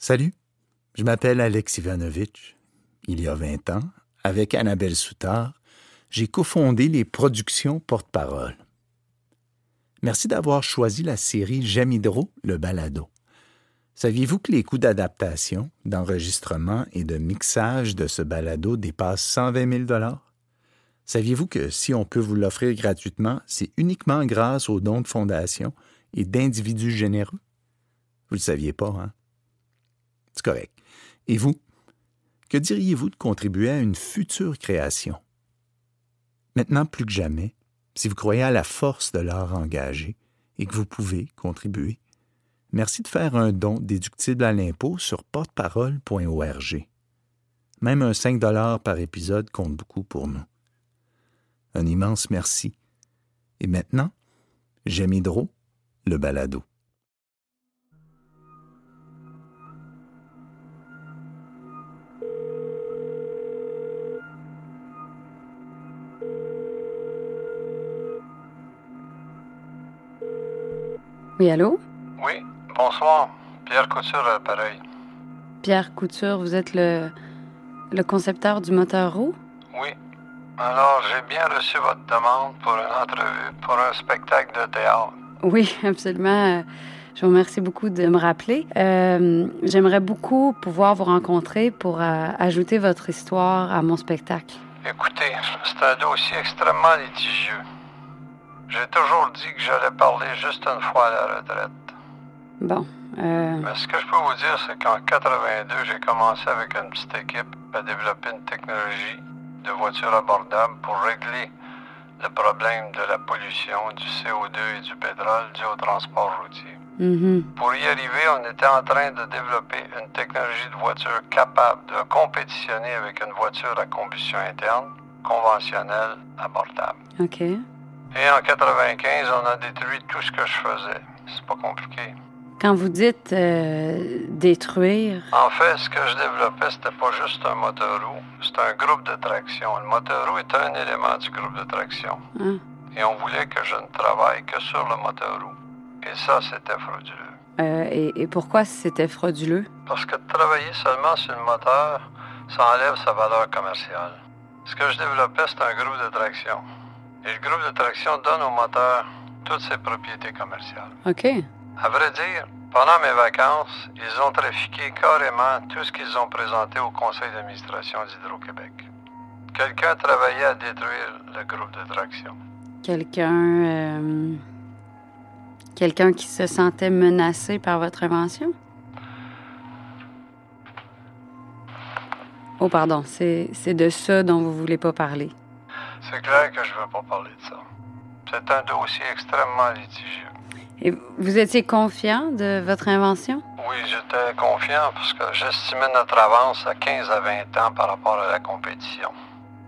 Salut, je m'appelle Alex Ivanovitch. Il y a 20 ans, avec Annabelle Soutard, j'ai cofondé les productions Porte-Parole. Merci d'avoir choisi la série J'aime Hydro, le balado. Saviez-vous que les coûts d'adaptation, d'enregistrement et de mixage de ce balado dépassent 120 000 Saviez-vous que si on peut vous l'offrir gratuitement, c'est uniquement grâce aux dons de fondation et d'individus généreux? Vous ne le saviez pas, hein? Correct. Et vous? Que diriez-vous de contribuer à une future création? Maintenant plus que jamais, si vous croyez à la force de l'art engagé et que vous pouvez contribuer, merci de faire un don déductible à l'impôt sur porteparole.org. Même un 5 par épisode compte beaucoup pour nous. Un immense merci. Et maintenant, j'aime Hydro, le balado. Oui, allô? Oui, bonsoir. Pierre Couture à l'appareil. Pierre Couture, vous êtes le, le concepteur du moteur roux? Oui. Alors, j'ai bien reçu votre demande pour une entrevue, pour un spectacle de théâtre. Oui, absolument. Je vous remercie beaucoup de me rappeler. Euh, J'aimerais beaucoup pouvoir vous rencontrer pour euh, ajouter votre histoire à mon spectacle. Écoutez, c'est un dossier extrêmement litigieux. J'ai toujours dit que j'allais parler juste une fois à la retraite. Bon. Euh, Mais ce que je peux vous dire, c'est qu'en 82, j'ai commencé avec une petite équipe à développer une technologie de voitures abordables pour régler le problème de la pollution, du CO2 et du pétrole dû au transport routier. mhm. Pour y arriver, on était en train de développer une technologie de voiture capable de compétitionner avec une voiture à combustion interne conventionnelle abordable. OK. Et en 95, on a détruit tout ce que je faisais. C'est pas compliqué. Quand vous dites euh, détruire, En fait, ce que je développais, c'était pas juste un moteur roue, c'était un groupe de traction. Le moteur roue est un élément du groupe de traction. hein, Et on voulait que je ne travaille que sur le moteur roue. Et ça, c'était frauduleux. euh, et, et pourquoi c'était frauduleux? Parce que travailler seulement sur le moteur, ça enlève sa valeur commerciale. Ce que je développais, c'est un groupe de traction. Et le groupe de traction donne au moteur toutes ses propriétés commerciales. OK. À vrai dire, pendant mes vacances, ils ont trafiqué carrément tout ce qu'ils ont présenté au conseil d'administration d'Hydro-Québec. Quelqu'un travaillait à détruire le groupe de traction. Quelqu'un. euh, Quelqu'un qui se sentait menacé par votre invention? Oh, pardon, c'est c'est de ça dont vous voulez pas parler. C'est clair que je ne veux pas parler de ça. C'est un dossier extrêmement litigieux. Et vous étiez confiant de votre invention? Oui, j'étais confiant parce que j'estimais notre avance à 15 à 20 ans par rapport à la compétition.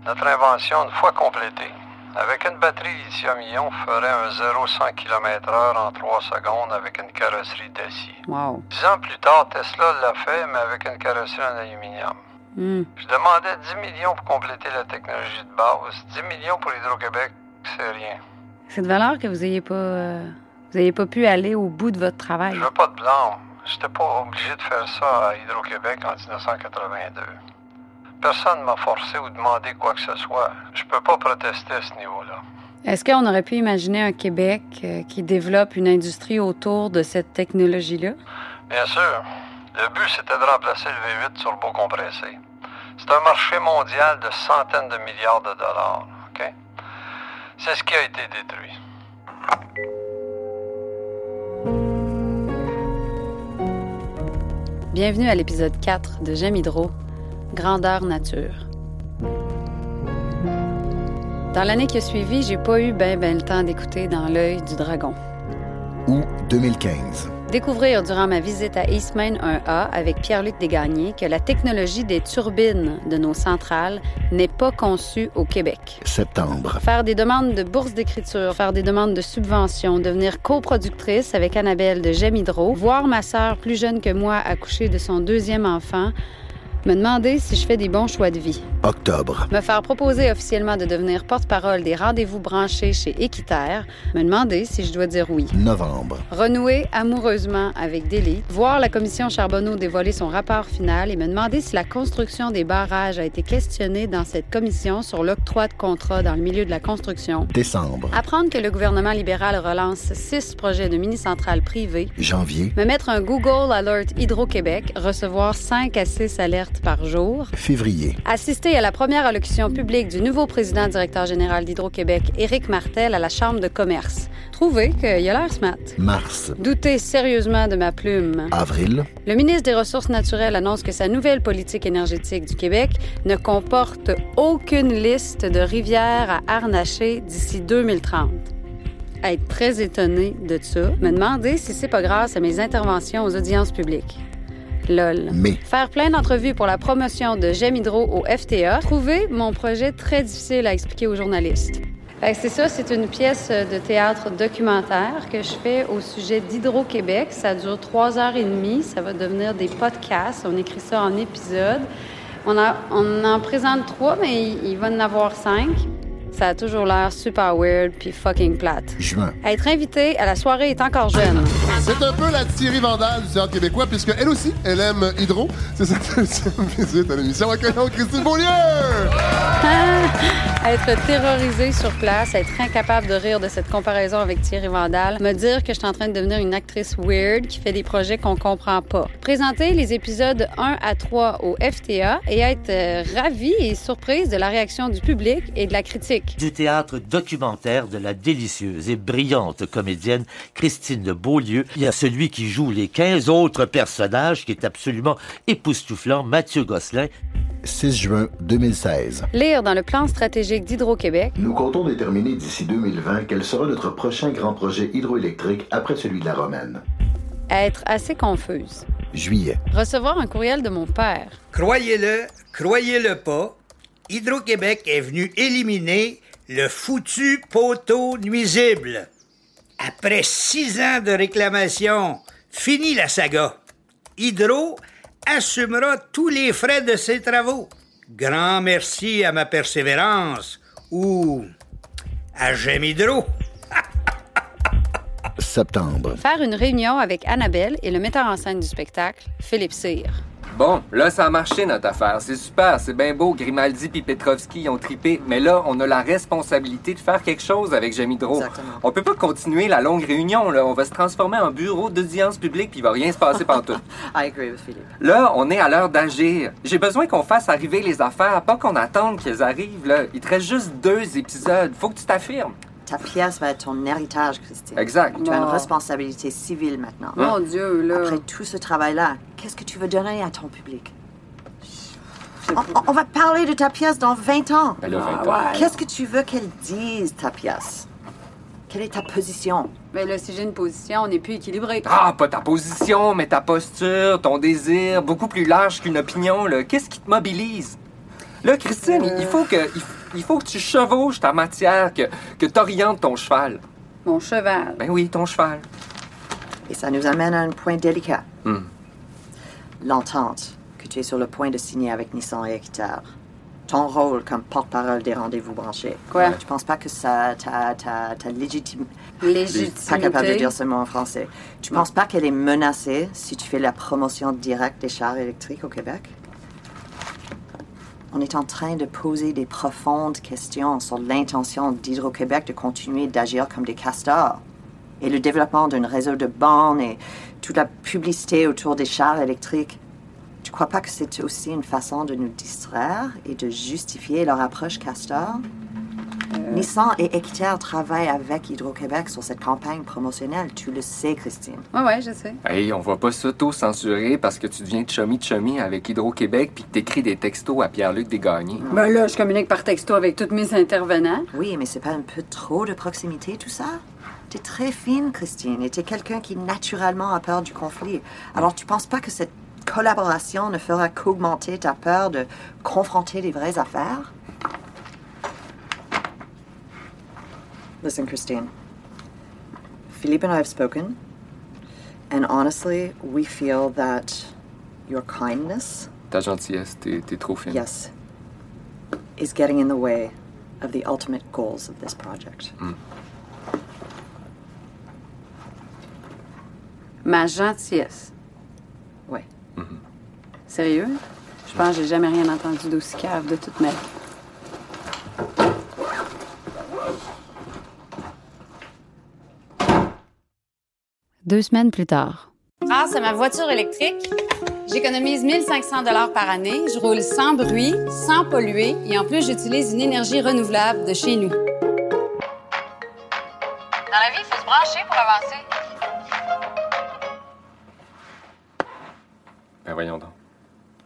Notre invention, une fois complétée, avec une batterie lithium-ion, ferait un 0-100 km/h en 3 secondes avec une carrosserie d'acier. Wow. Dix ans plus tard, Tesla l'a fait, mais avec une carrosserie en aluminium. Hmm. Je demandais 10 millions pour compléter la technologie de base. 10 millions pour Hydro-Québec, c'est rien. C'est de valeur que vous ayez pas. euh, vous ayez pas pu aller au bout de votre travail. Je veux pas de blanc. J'étais pas obligé de faire ça à Hydro-Québec en 1982. Personne ne m'a forcé ou demandé quoi que ce soit. Je peux pas protester à ce niveau-là. Est-ce qu'on aurait pu imaginer un Québec euh, qui développe une industrie autour de cette technologie-là? Bien sûr, le but c'était de remplacer le V8 sur le beau compressé. C'est un marché mondial de centaines de milliards de dollars. OK? C'est ce qui a été détruit. Bienvenue à l'épisode 4 de J'aime Hydro, Grandeur Nature. Dans l'année qui a suivi, j'ai pas eu ben ben le temps d'écouter dans l'œil du dragon. Août 2015. Découvrir durant ma visite à Eastmain 1A avec Pierre-Luc Desgagnés que la technologie des turbines de nos centrales n'est pas conçue au Québec. Septembre. Faire des demandes de bourse d'écriture, faire des demandes de subventions, devenir coproductrice avec Annabelle de Hydro, voir ma sœur plus jeune que moi accoucher de son deuxième enfant, Me demander si je fais des bons choix de vie. Octobre. Me faire proposer officiellement de devenir porte-parole des rendez-vous branchés chez Équiterre. Me demander si je dois dire oui. Novembre. Renouer amoureusement avec Delhi. Voir la commission Charbonneau dévoiler son rapport final et me demander si la construction des barrages a été questionnée dans cette commission sur l'octroi de contrats dans le milieu de la construction. Décembre. Apprendre que le gouvernement libéral relance six projets de mini-centrales privées. Janvier. Me mettre un Google Alert Hydro-Québec. Recevoir 5 à 6 alertes par jour. Février. Assister à la première allocution publique du nouveau président directeur général d'Hydro-Québec, Éric Martel, à la Chambre de commerce. Trouver qu'il a l'air smart. Mars. Douter sérieusement de ma plume. Avril. Le ministre des Ressources naturelles annonce que sa nouvelle politique énergétique du Québec ne comporte aucune liste de rivières à harnacher d'ici 2030 être très étonné de ça, me demander si c'est pas grâce à mes interventions aux audiences publiques. LOL. Faire plein d'entrevues pour la promotion de J'aime Hydro au FTA. Trouver mon projet très difficile à expliquer aux journalistes. C'est ça, c'est une pièce de théâtre documentaire que je fais au sujet d'Hydro-Québec. Ça dure trois heures et demie. Ça va devenir des podcasts. On écrit ça en épisodes. On, a, on en présente trois, mais il, il va en avoir cinq. Ça a toujours l'air super weird puis fucking plate. Juin. Être invité à la soirée est encore jeune. C'est un peu la Thierry Vandal du théâtre québécois, puisque elle aussi, elle aime Hydro. C'est sa deuxième visite à l'émission. Accueillons Christine Beaulieu! être terrorisé sur place, être incapable de rire de cette comparaison avec Thierry Vandal, me dire que je suis en train de devenir une actrice weird qui fait des projets qu'on comprend pas. Présenter les épisodes 1 à 3 au FTA et être euh, ravie et surprise de la réaction du public et de la critique. Du théâtre documentaire de la délicieuse et brillante comédienne Christine de Beaulieu. Il y a celui qui joue les 15 autres personnages qui est absolument époustouflant, Mathieu Gosselin. 6 juin 2016. Lire dans le plan stratégique d'Hydro-Québec. Nous comptons déterminer d'ici 2020 quel sera notre prochain grand projet hydroélectrique après celui de la Romaine. Être assez confuse. Juillet. Recevoir un courriel de mon père. Croyez-le, croyez-le pas, Hydro-Québec est venu éliminer le foutu poteau nuisible. Après six ans de réclamation, fini la saga. Hydro assumera tous les frais de ses travaux. Grand merci à ma persévérance ou à J'aime Hydro. Septembre. Faire une réunion avec Annabelle et le metteur en scène du spectacle, Philippe Cyr. Bon, là, ça a marché notre affaire. C'est super, c'est bien beau. Grimaldi puis Petrovski ont tripé. Mais là, on a la responsabilité de faire quelque chose avec Jamidro. On peut pas continuer la longue réunion, là. On va se transformer en bureau d'audience publique puis il va rien se passer partout. I agree with Philippe. Là, on est à l'heure d'agir. J'ai besoin qu'on fasse arriver les affaires, pas qu'on attende qu'elles arrivent, là. Il te reste juste deux épisodes. Faut que tu t'affirmes. Ta pièce va être ton héritage, Christine. Exact. Tu as une responsabilité civile maintenant. Mon Dieu, là. Après tout ce travail-là, qu'est-ce que tu veux donner à ton public? On, va parler de ta pièce dans 20 ans. Ben là, 20 ans. Qu'est-ce que tu veux qu'elle dise, ta pièce? Quelle est ta position? Mais là, si j'ai une position, on n'est plus équilibré. Ah, pas ta position, mais ta posture, ton désir, beaucoup plus large qu'une opinion, là. Qu'est-ce qui te mobilise? Là, Christine, il faut que, il, il faut que tu chevauches ta matière, que, que t'orientes ton cheval. Mon cheval. Ben oui, ton cheval. Et ça nous amène à un point délicat. Hmm. L'entente que tu es sur le point de signer avec Nissan et Équiterre. Ton rôle comme porte-parole des rendez-vous branchés. Quoi? Tu penses pas que ça ta, ta, ta légitime... Légitimité? Pas capable de dire ce mot en français. Tu penses pas qu'elle est menacée si tu fais la promotion directe des chars électriques au Québec? On est en train de poser des profondes questions sur l'intention d'Hydro-Québec de continuer d'agir comme des castors. Et le développement d'un réseau de bornes et toute la publicité autour des chars électriques. Tu crois pas que c'est aussi une façon de nous distraire et de justifier leur approche castor? Nissan et Équiterre travaillent avec Hydro-Québec sur cette campagne promotionnelle. Tu le sais, Christine. Ouais, ouais, je sais. Hey, on va pas s'auto-censurer parce que tu deviens chummy-chummy avec Hydro-Québec puis que t'écris des textos à Pierre-Luc Desgagnés. Ben là, je communique par texto avec tous mes intervenants. Oui, mais c'est pas un peu trop de proximité, tout ça? T'es très fine, Christine, et t'es quelqu'un qui naturellement a peur du conflit. Alors, tu penses pas que cette collaboration ne fera qu'augmenter ta peur de confronter les vraies affaires? Listen, Christine. Philippe and I have spoken, and honestly, we feel that your kindness ta gentillesse, t'es t'es trop fine. Yes. Is getting in the way of the ultimate goals of this project. Mm. Ma gentillesse. Ouais. Mm-hmm. Sérieux? Je pense que j'ai jamais rien entendu d'aussi cave de toute ma vie. Deux semaines plus tard. Grâce à ma voiture électrique, j'économise 1500 dollars par année, je roule sans bruit, sans polluer et en plus j'utilise une énergie renouvelable de chez nous. Dans la vie, il faut se brancher pour avancer. Ben voyons donc.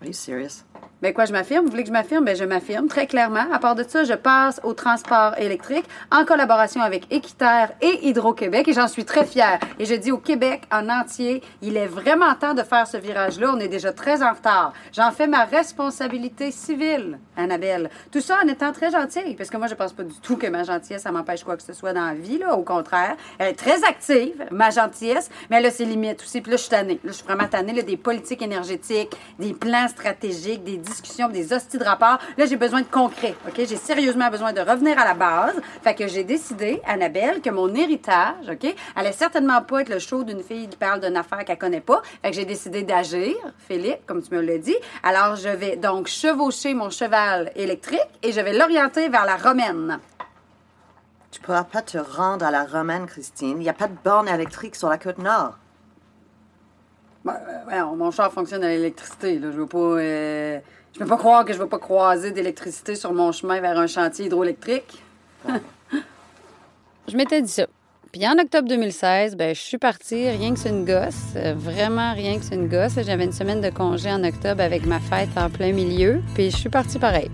Are? Ben quoi, je m'affirme? Vous voulez que je m'affirme? Ben je m'affirme très clairement. À part de ça, je passe au transport électrique en collaboration avec Équiterre et Hydro-Québec et j'en suis très fière. Et je dis au Québec en entier, il est vraiment temps de faire ce virage-là. On est déjà très en retard. J'en fais ma responsabilité civile, Annabelle. Tout ça en étant très gentille, parce que moi, je pense pas du tout que ma gentillesse, ça m'empêche quoi que ce soit dans la vie. Au contraire, elle est très active, ma gentillesse, mais elle a ses limites aussi. Puis là, je suis tannée. Là, je suis vraiment tannée, là, des politiques énergétiques, des plans stratégiques, des discussions, des hosties de rapports. Là, j'ai besoin de concret, OK? J'ai sérieusement besoin de revenir à la base. Fait que j'ai décidé, Annabelle, que mon héritage, OK, allait certainement pas être le show d'une fille qui parle d'une affaire qu'elle connaît pas. Fait que j'ai décidé d'agir, Philippe, comme tu me l'as dit. Alors, je vais donc chevaucher mon cheval électrique et je vais l'orienter vers la romaine. Tu pourras pas te rendre à la romaine, Christine. Il n'y a pas de borne électrique sur la côte nord. Ben, euh, mon char fonctionne à l'électricité. Je veux pas. euh, je peux pas croire que je vais pas croiser d'électricité sur mon chemin vers un chantier hydroélectrique. je m'étais dit ça. Puis en octobre 2016, ben, je suis partie, rien que c'est une gosse, euh, vraiment rien que c'est une gosse. J'avais une semaine de congé en octobre avec ma fête en plein milieu, puis je suis partie pareil.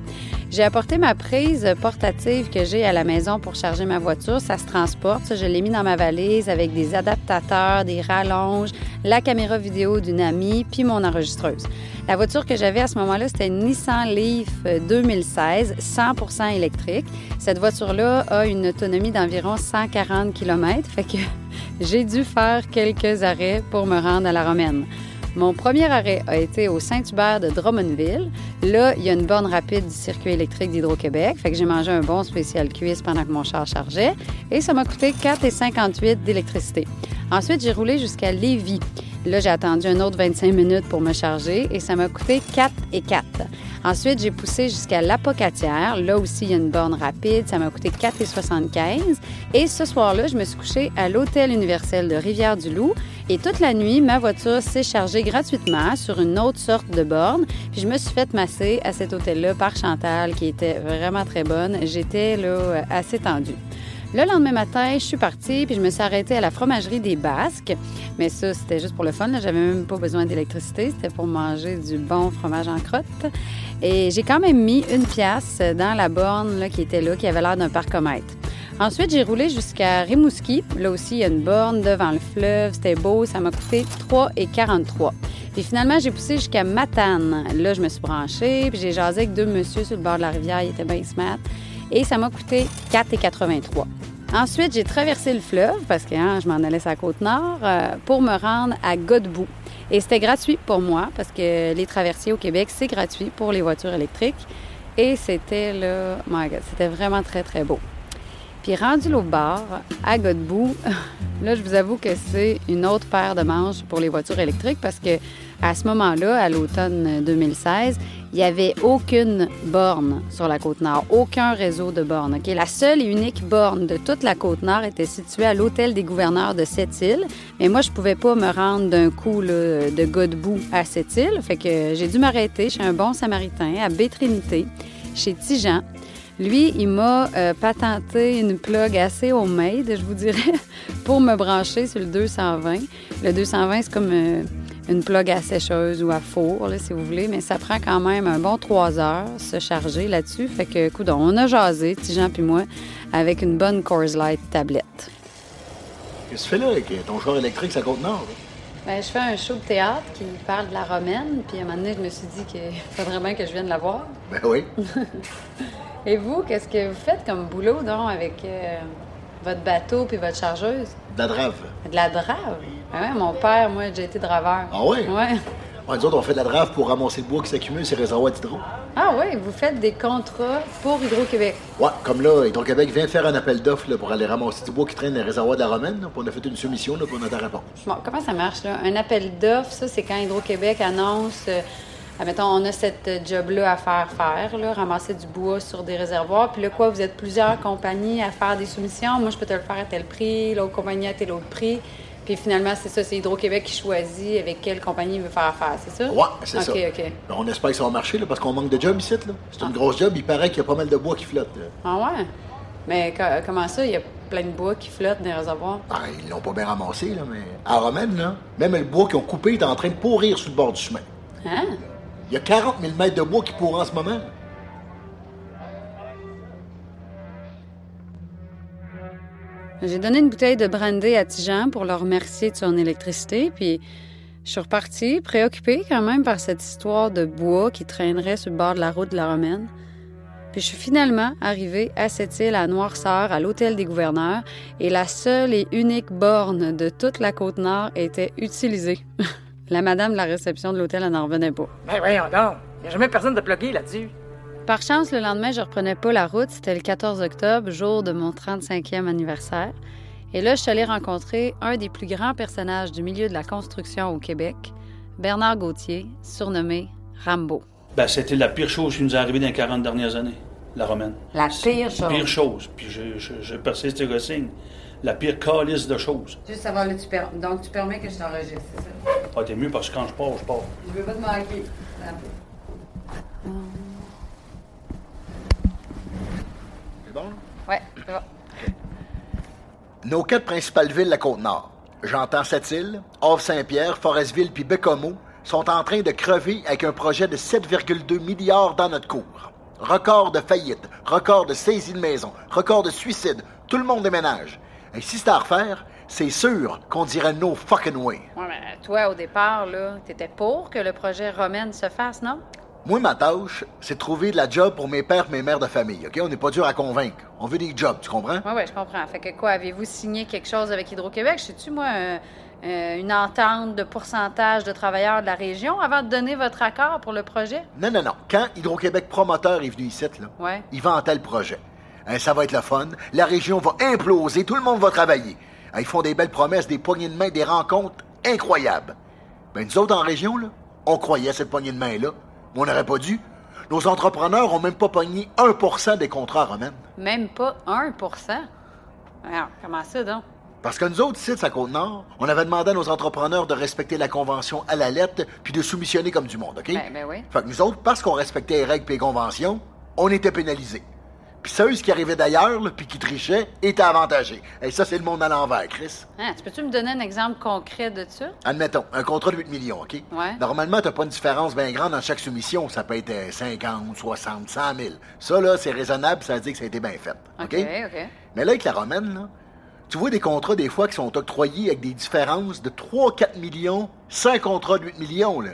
J'ai apporté ma prise portative que j'ai à la maison pour charger ma voiture. Ça se transporte. Ça, je l'ai mis dans ma valise avec des adaptateurs, des rallonges, la caméra vidéo d'une amie, puis mon enregistreuse. La voiture que j'avais à ce moment-là, c'était une Nissan Leaf euh, 2016, 100% électrique. Cette voiture-là a une autonomie d'environ 140 km, fait que j'ai dû faire quelques arrêts pour me rendre à la Romaine. Mon premier arrêt a été au Saint-Hubert de Drummondville. Là, il y a une borne rapide du circuit électrique d'Hydro-Québec. Fait que j'ai mangé un bon spécial cuisse pendant que mon char chargeait. Et ça m'a coûté 4,58 d'électricité. Ensuite, j'ai roulé jusqu'à Lévis. Là, j'ai attendu un autre 25 minutes pour me charger et ça m'a coûté 4 et 4. Ensuite, j'ai poussé jusqu'à l'Apocatière. Là aussi, il y a une borne rapide. Ça m'a coûté 4,75. Et ce soir-là, je me suis couchée à l'Hôtel universel de Rivière-du-Loup. Et toute la nuit, ma voiture s'est chargée gratuitement sur une autre sorte de borne. Puis je me suis fait masser à cet hôtel-là par Chantal, qui était vraiment très bonne. J'étais là assez tendue. Le lendemain matin, je suis partie, puis je me suis arrêtée à la fromagerie des Basques. Mais ça, c'était juste pour le fun. J'avais même pas besoin d'électricité. C'était pour manger du bon fromage en crotte. Et j'ai quand même mis une pièce dans la borne là, qui était là, qui avait l'air d'un parcomètre. Ensuite, j'ai roulé jusqu'à Rimouski. Là aussi, il y a une borne devant le fleuve. C'était beau. Ça m'a coûté 3,43. Puis finalement, j'ai poussé jusqu'à Matane. Là, je me suis branchée, puis j'ai jasé avec deux messieurs sur le bord de la rivière. Ils étaient bien smart. Et ça m'a coûté 4,83. Ensuite, j'ai traversé le fleuve parce que hein, je m'en allais sur la côte nord euh, pour me rendre à Godbout. Et c'était gratuit pour moi parce que les traversiers au Québec, c'est gratuit pour les voitures électriques. Et c'était là, my God, c'était vraiment très, très beau. Puis rendu l'autre bord, à Godbout, là, je vous avoue que c'est une autre paire de manches pour les voitures électriques parce que à ce moment-là, à l'automne 2016, il n'y avait aucune borne sur la côte nord, aucun réseau de bornes. ok? La seule et unique borne de toute la côte nord était située à l'hôtel des gouverneurs de Sept-Îles. Mais moi, je pouvais pas me rendre d'un coup de Godbout à Sept-Îles. Fait que j'ai dû m'arrêter chez un bon samaritain à Baie-Trinité, chez Tijan. Lui, il m'a euh, patenté une plug assez homemade, je vous dirais, pour me brancher sur le 220. Le 220, c'est comme euh, une plug à sécheuse ou à four, là, si vous voulez, mais ça prend quand même un bon trois heures se charger là-dessus. Fait que, coudon, on a jasé, Tijan puis moi, avec une bonne Coors Light tablette. Qu'est-ce que tu fais là avec ton char électrique, ça côte nord? Ben, je fais un show de théâtre qui parle de la romaine, puis à un moment donné, je me suis dit qu'il faudrait bien que je vienne la voir. Ben oui. Et vous, qu'est-ce que vous faites comme boulot, donc, avec euh, votre bateau puis votre chargeuse? De la drave. De la drave? Ah ouais, mon père, moi, j'ai été draveur. Ah ouais? Ouais. Ouais, nous autres, on fait de la drave pour ramasser le bois qui s'accumule sur les réservoirs d'hydro. Ah oui, vous faites des contrats pour Hydro-Québec. Ouais, comme là, Hydro-Québec vient de faire un appel d'offres pour aller ramasser du bois qui traîne dans les réservoirs de la Romaine. là, puis on a fait une soumission là, pour notre réponse. Bon, comment ça marche, là? Un appel d'offres, ça, c'est quand Hydro-Québec annonce... euh, admettons, on a cette job-là à faire faire, là, ramasser du bois sur des réservoirs. Puis là, quoi, vous êtes plusieurs compagnies à faire des soumissions. Moi, je peux te le faire à tel prix, l'autre compagnie à tel autre prix. Puis finalement, c'est ça, c'est Hydro-Québec qui choisit avec quelle compagnie il veut faire affaire, c'est ça? Ouais, c'est OK, ça. OK, Ben, on espère que ça va marcher là, parce qu'on manque de job ici. là. C'est une grosse job, il paraît qu'il y a pas mal de bois qui flotte. là. Ah ouais? Mais co- comment ça, il y a plein de bois qui flottent dans les réservoirs? Ah, ils l'ont pas bien ramassé, là, mais à Romaine, là, même le bois qu'ils ont coupé est en train de pourrir sur le bord du chemin. Hein? Il y a 40 000 mètres de bois qui pourrent en ce moment. J'ai donné une bouteille de brandy à Tijan pour le remercier de son électricité, puis je suis repartie, préoccupée quand même par cette histoire de bois qui traînerait sur le bord de la route de la Romaine. Puis je suis finalement arrivée à cette île à Noirceur, à l'hôtel des gouverneurs, et la seule et unique borne de toute la côte nord était utilisée. la madame de la réception de l'hôtel n'en revenait pas. Ben voyons donc. Y a jamais personne de plugué là-dessus. Par chance, le lendemain, je reprenais pas la route. C'était le 14 octobre, jour de mon 35e anniversaire. Et là, je suis allée rencontrer un des plus grands personnages du milieu de la construction au Québec, Bernard Gauthier, surnommé Rambo. Ben, c'était la pire chose qui nous est arrivée dans les 40 dernières années, la romaine. La pire chose. Pire chose. Puis je, je, je persiste et. La pire calice de choses. Juste savoir, là, tu per... donc tu permets que je t'enregistre, c'est ça? Ah, t'es mieux parce que quand je pars, je pars. Je veux pas te manquer. C'est bon? Ouais, c'est bon. Nos quatre principales villes de la Côte-Nord, j'entends Sept-Îles, Havre-Saint-Pierre, Forestville puis Bécomo, sont en train de crever avec un projet de 7,2 milliards dans notre cours. Record de faillite, record de saisie de maison, record de suicide, tout le monde déménage. Et si c'était à refaire, c'est sûr qu'on dirait no fucking way. Ouais, mais toi, au départ, là, t'étais pour que le projet Romaine se fasse, non? Moi, ma tâche, c'est de trouver de la job pour mes pères et mes mères de famille, OK? On n'est pas dur à convaincre. On veut des jobs, tu comprends? Oui, oui, je comprends. Fait que quoi, avez-vous signé quelque chose avec Hydro-Québec? Je sais-tu, moi, euh, euh, une entente de pourcentage de travailleurs de la région avant de donner votre accord pour le projet? Non, non, non. Quand Hydro-Québec promoteur est venu ici, là, Ouais. il vantait le projet. Hein, ça va être le fun. La région va imploser. Tout le monde va travailler. Hein, ils font des belles promesses, des poignées de main, des rencontres incroyables. Ben, nous autres, en région, là, on croyait à cette poignée de main-là. Mais on n'aurait pas dû. Nos entrepreneurs ont même pas pogné 1% des contrats romains. Même pas 1 Alors, comment ça, donc? Parce que nous autres, ici, à Côte-Nord, on avait demandé à nos entrepreneurs de respecter la convention à la lettre puis de soumissionner comme du monde, OK? Ben, ben oui. Fait que nous autres, parce qu'on respectait les règles et les conventions, on était pénalisés. Puis ceux qui arrivaient d'ailleurs, puis qui trichaient, étaient avantagés. Et ça, c'est le monde à l'envers, Chris. Hein, tu peux-tu me donner un exemple concret de ça? Admettons, un contrat de 8 millions, OK? Ouais. Normalement, t'as pas une différence bien grande dans chaque soumission. Ça peut être euh, 50, 60, 100 000. Ça, là, c'est raisonnable, ça veut dire que ça a été bien fait. OK? OK, OK. Mais là, avec la romaine, là, tu vois des contrats, des fois, qui sont octroyés avec des différences de 3-4 millions, sans contrat de 8 millions, là.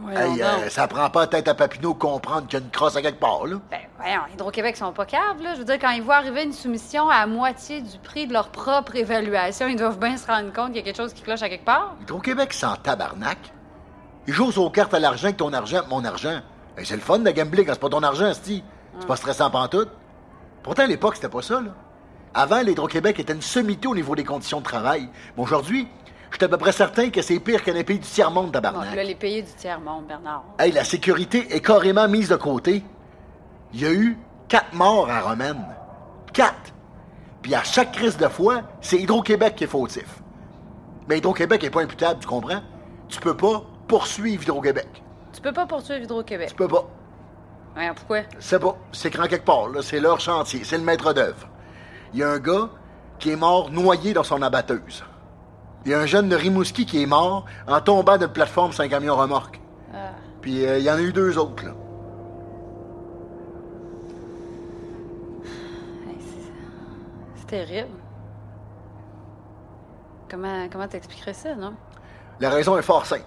Voyons Hey, euh, ça prend pas tête à Papineau comprendre qu'il y a une crosse à quelque part, là. Ben, voyons, Hydro-Québec sont pas caves, là. Je veux dire, quand ils voient arriver une soumission à moitié du prix de leur propre évaluation, ils doivent bien se rendre compte qu'il y a quelque chose qui cloche à quelque part. Hydro-Québec, c'est en tabarnak. Ils jouent aux cartes à l'argent avec ton argent, mon argent. Hey, c'est le fun de gambler quand c'est pas ton argent, sti. C'est pas stressant pantoute. Pourtant, à l'époque, c'était pas ça, là. Avant, l'Hydro-Québec était une sommité au niveau des conditions de travail. Mais aujourd'hui, je suis à peu près certain que c'est pire qu'un pays du tiers-monde, Bon, tabarnak. là, les pays du tiers-monde, Bernard. Hey, la sécurité est carrément mise de côté. Il y a eu quatre morts à Romaine. Quatre. Puis à chaque crise de fois, c'est Hydro-Québec qui est fautif. Mais Hydro-Québec est pas imputable, tu comprends? Tu peux pas poursuivre Hydro-Québec. Tu peux pas poursuivre Hydro-Québec. Tu peux pas. Voyons, pourquoi? C'est pas. C'est grand quelque part, là. C'est leur chantier. C'est le maître d'œuvre. Il y a un gars qui est mort noyé dans son abatteuse. Il y a un jeune de Rimouski qui est mort en tombant d'une plateforme sur un camion remorque. Ah. Puis euh, il y en a eu deux autres, là. C'est terrible. Comment comment t'expliquerais ça, non? La raison est fort simple.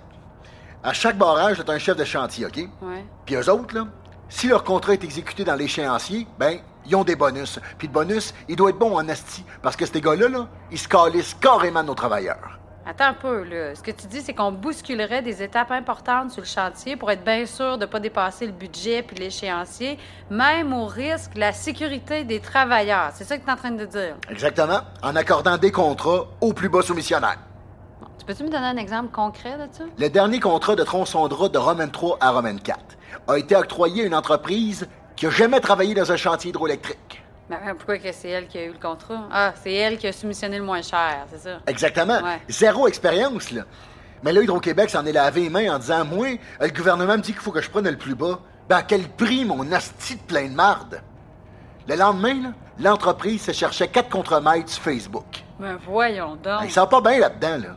À chaque barrage, t'as un chef de chantier, OK? Ouais. Puis eux autres, là, si leur contrat est exécuté dans l'échéancier, ben, ils ont des bonus. Puis le bonus, il doit être bon en asti. Parce que ces gars-là, là, ils se calissent carrément nos travailleurs. Attends un peu, là. Ce que tu dis, c'est qu'on bousculerait des étapes importantes sur le chantier pour être bien sûr de ne pas dépasser le budget puis l'échéancier, même au risque de la sécurité des travailleurs. C'est ça que tu es en train de dire? Exactement, en accordant des contrats aux plus bas soumissionnaires. Tu peux-tu me donner un exemple concret de ça? Le dernier contrat de tronçon de route de Roman 3 à Roman 4 a été octroyé à une entreprise qui a jamais travaillé dans un chantier hydroélectrique. Ben, ben, pourquoi que c'est elle qui a eu le contrat? Ah, c'est elle qui a soumissionné le moins cher, c'est ça? Exactement. Ouais. Zéro expérience, là. Mais là, Hydro-Québec s'en est lavé les mains en disant Moi, le gouvernement me dit qu'il faut que je prenne le plus bas. Ben, à quel prix, mon asti de plein de marde? Le lendemain, l'entreprise se cherchait quatre contremaîtres sur Facebook. Ben, voyons donc. Ils sont pas bien là-dedans, là.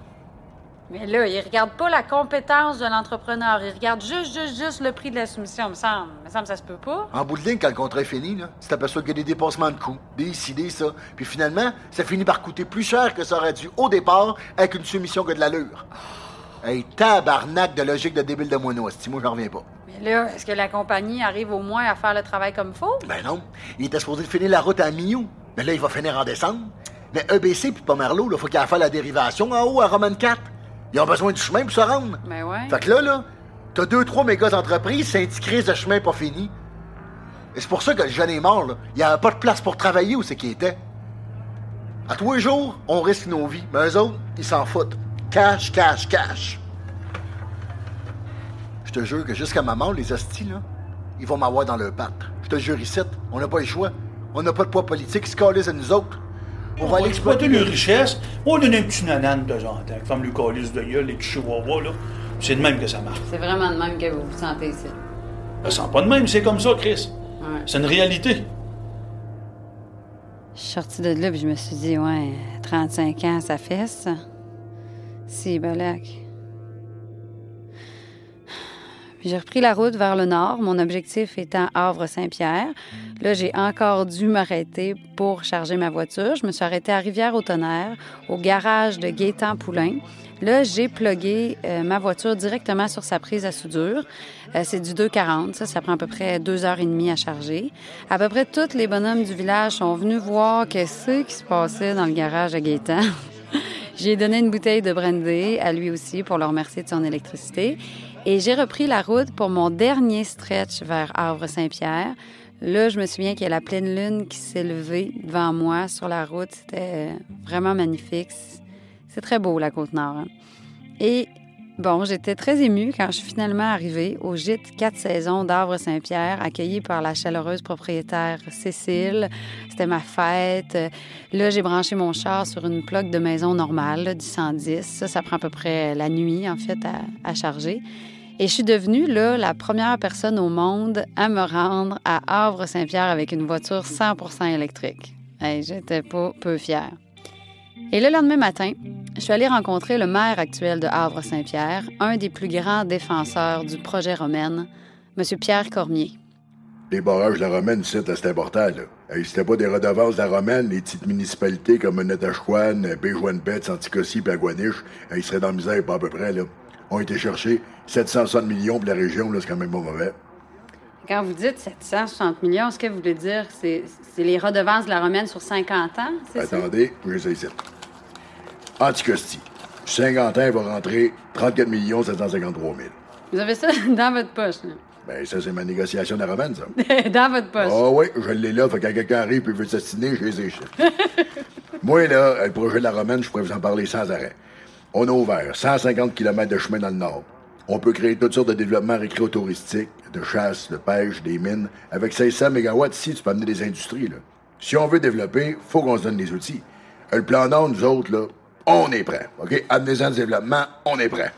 Mais là, ils regardent pas la compétence de l'entrepreneur. Ils regardent juste, juste, juste le prix de la soumission, me semble. Me semble ça se peut pas. En bout de ligne, quand le contrat est fini, là, tu t'aperçois qu'il y a des dépassements de coûts, des ci, des ça. Puis finalement, ça finit par coûter plus cher que ça aurait dû au départ avec une soumission que de l'allure. Hey, tabarnak de logique de débile de moineau, esti, moi j'en reviens pas. Mais là, est-ce que la compagnie arrive au moins à faire le travail comme faut? Ben non, il était supposé finir la route à Millau. Mais là, il va finir en décembre. Mais EBC puis Pomerleau, là, faut qu'il faire la dérivation en haut à Roman 4. Ils ont besoin du chemin pour se rendre. Ben ouais. Fait que là, là, t'as deux, trois méga entreprises, c'est un petit crise de chemin pas fini. Et c'est pour ça que le jeune est mort, là. Il n'y avait pas de place pour travailler où c'est qu'il était. À tous les jours, on risque nos vies. Mais eux autres, ils s'en foutent. Cash, cash, cash. Je te jure que jusqu'à ma mort, les hosties, là, ils vont m'avoir dans leur patte. Je te jure ici, on n'a pas le choix. On n'a pas de poids politique, ils se à nous autres. On, va aller exploiter les richesses. On va donner un petit nanane de temps en temps, comme le calice de gueule, les chihuahuas, là. C'est de même que ça marche. C'est vraiment de même que vous vous sentez ici. Ça sent pas de même, c'est comme ça, Chris. Ouais. C'est une réalité. Je suis sortie de là, puis je me suis dit, ouais, 35 ans, ça fesse. ça. Si, balac. J'ai repris la route vers le nord, mon objectif étant Havre-Saint-Pierre. Là, j'ai encore dû m'arrêter pour charger ma voiture. Je me suis arrêtée à Rivière-au-Tonnerre, au garage de Gaétan-Poulain. Là, j'ai plugué euh, ma voiture directement sur sa prise à soudure. Euh, c'est du 240, ça, ça prend à peu près deux heures et demie à charger. À peu près tous les bonhommes du village sont venus voir qu'est-ce qui se passait dans le garage à Gaétan. J'ai donné une bouteille de brandy à lui aussi pour le remercier de son électricité. Et j'ai repris la route pour mon dernier stretch vers Havre-Saint-Pierre. Là, je me souviens qu'il y a la pleine lune qui s'est levée devant moi sur la route. C'était vraiment magnifique. C'est très beau, la Côte-Nord. hein. Et bon, j'étais très émue quand je suis finalement arrivée au gîte quatre saisons d'Havre-Saint-Pierre, accueillie par la chaleureuse propriétaire Cécile. C'était ma fête. Là, j'ai branché mon char sur une plaque de maison normale, du 110. Ça, ça prend à peu près la nuit, en fait, à charger. Et je suis devenue, là, la première personne au monde à me rendre à Havre-Saint-Pierre avec une voiture 100% électrique. J'étais pas peu fière. Et le lendemain matin, je suis allée rencontrer le maire actuel de Havre-Saint-Pierre, un des plus grands défenseurs du projet Romaine, M. Pierre Cormier. Les barrages de la Romaine, c'est important, là. Hey, c'était pas des redevances de la Romaine, les petites municipalités comme Netachouane, Béjouane-Bête, Anticosti et Aguaniche, ils seraient dans la misère, pas à peu près, là. Ont été cherchés 760 millions pour la région, là, c'est quand même pas mauvais. Quand vous dites 760 millions, ce que vous voulez dire, c'est c'est les redevances de la Romaine sur 50 ans, c'est ça? Attendez, je vais ici. Anticosti. 50 ans, il va rentrer 34 millions 753 000. Vous avez ça dans votre poche, là. Ben, ça, c'est ma négociation de la Romaine, ça. dans votre poche. Ah oui, je l'ai là, fait que quand quelqu'un arrive et veut s'assiner, je les ai. Moi, là, le projet de la Romaine, je pourrais vous en parler sans arrêt. On a ouvert 150 km de chemin dans le nord. On peut créer toutes sortes de développements récréo-touristiques, de chasse, de pêche, des mines. Avec 500 MW ici, tu peux amener des industries, là. Si on veut développer, faut qu'on se donne des outils. Le plan Nord, nous autres, là, on est prêts, OK? Amenez-en du développement, on est prêts.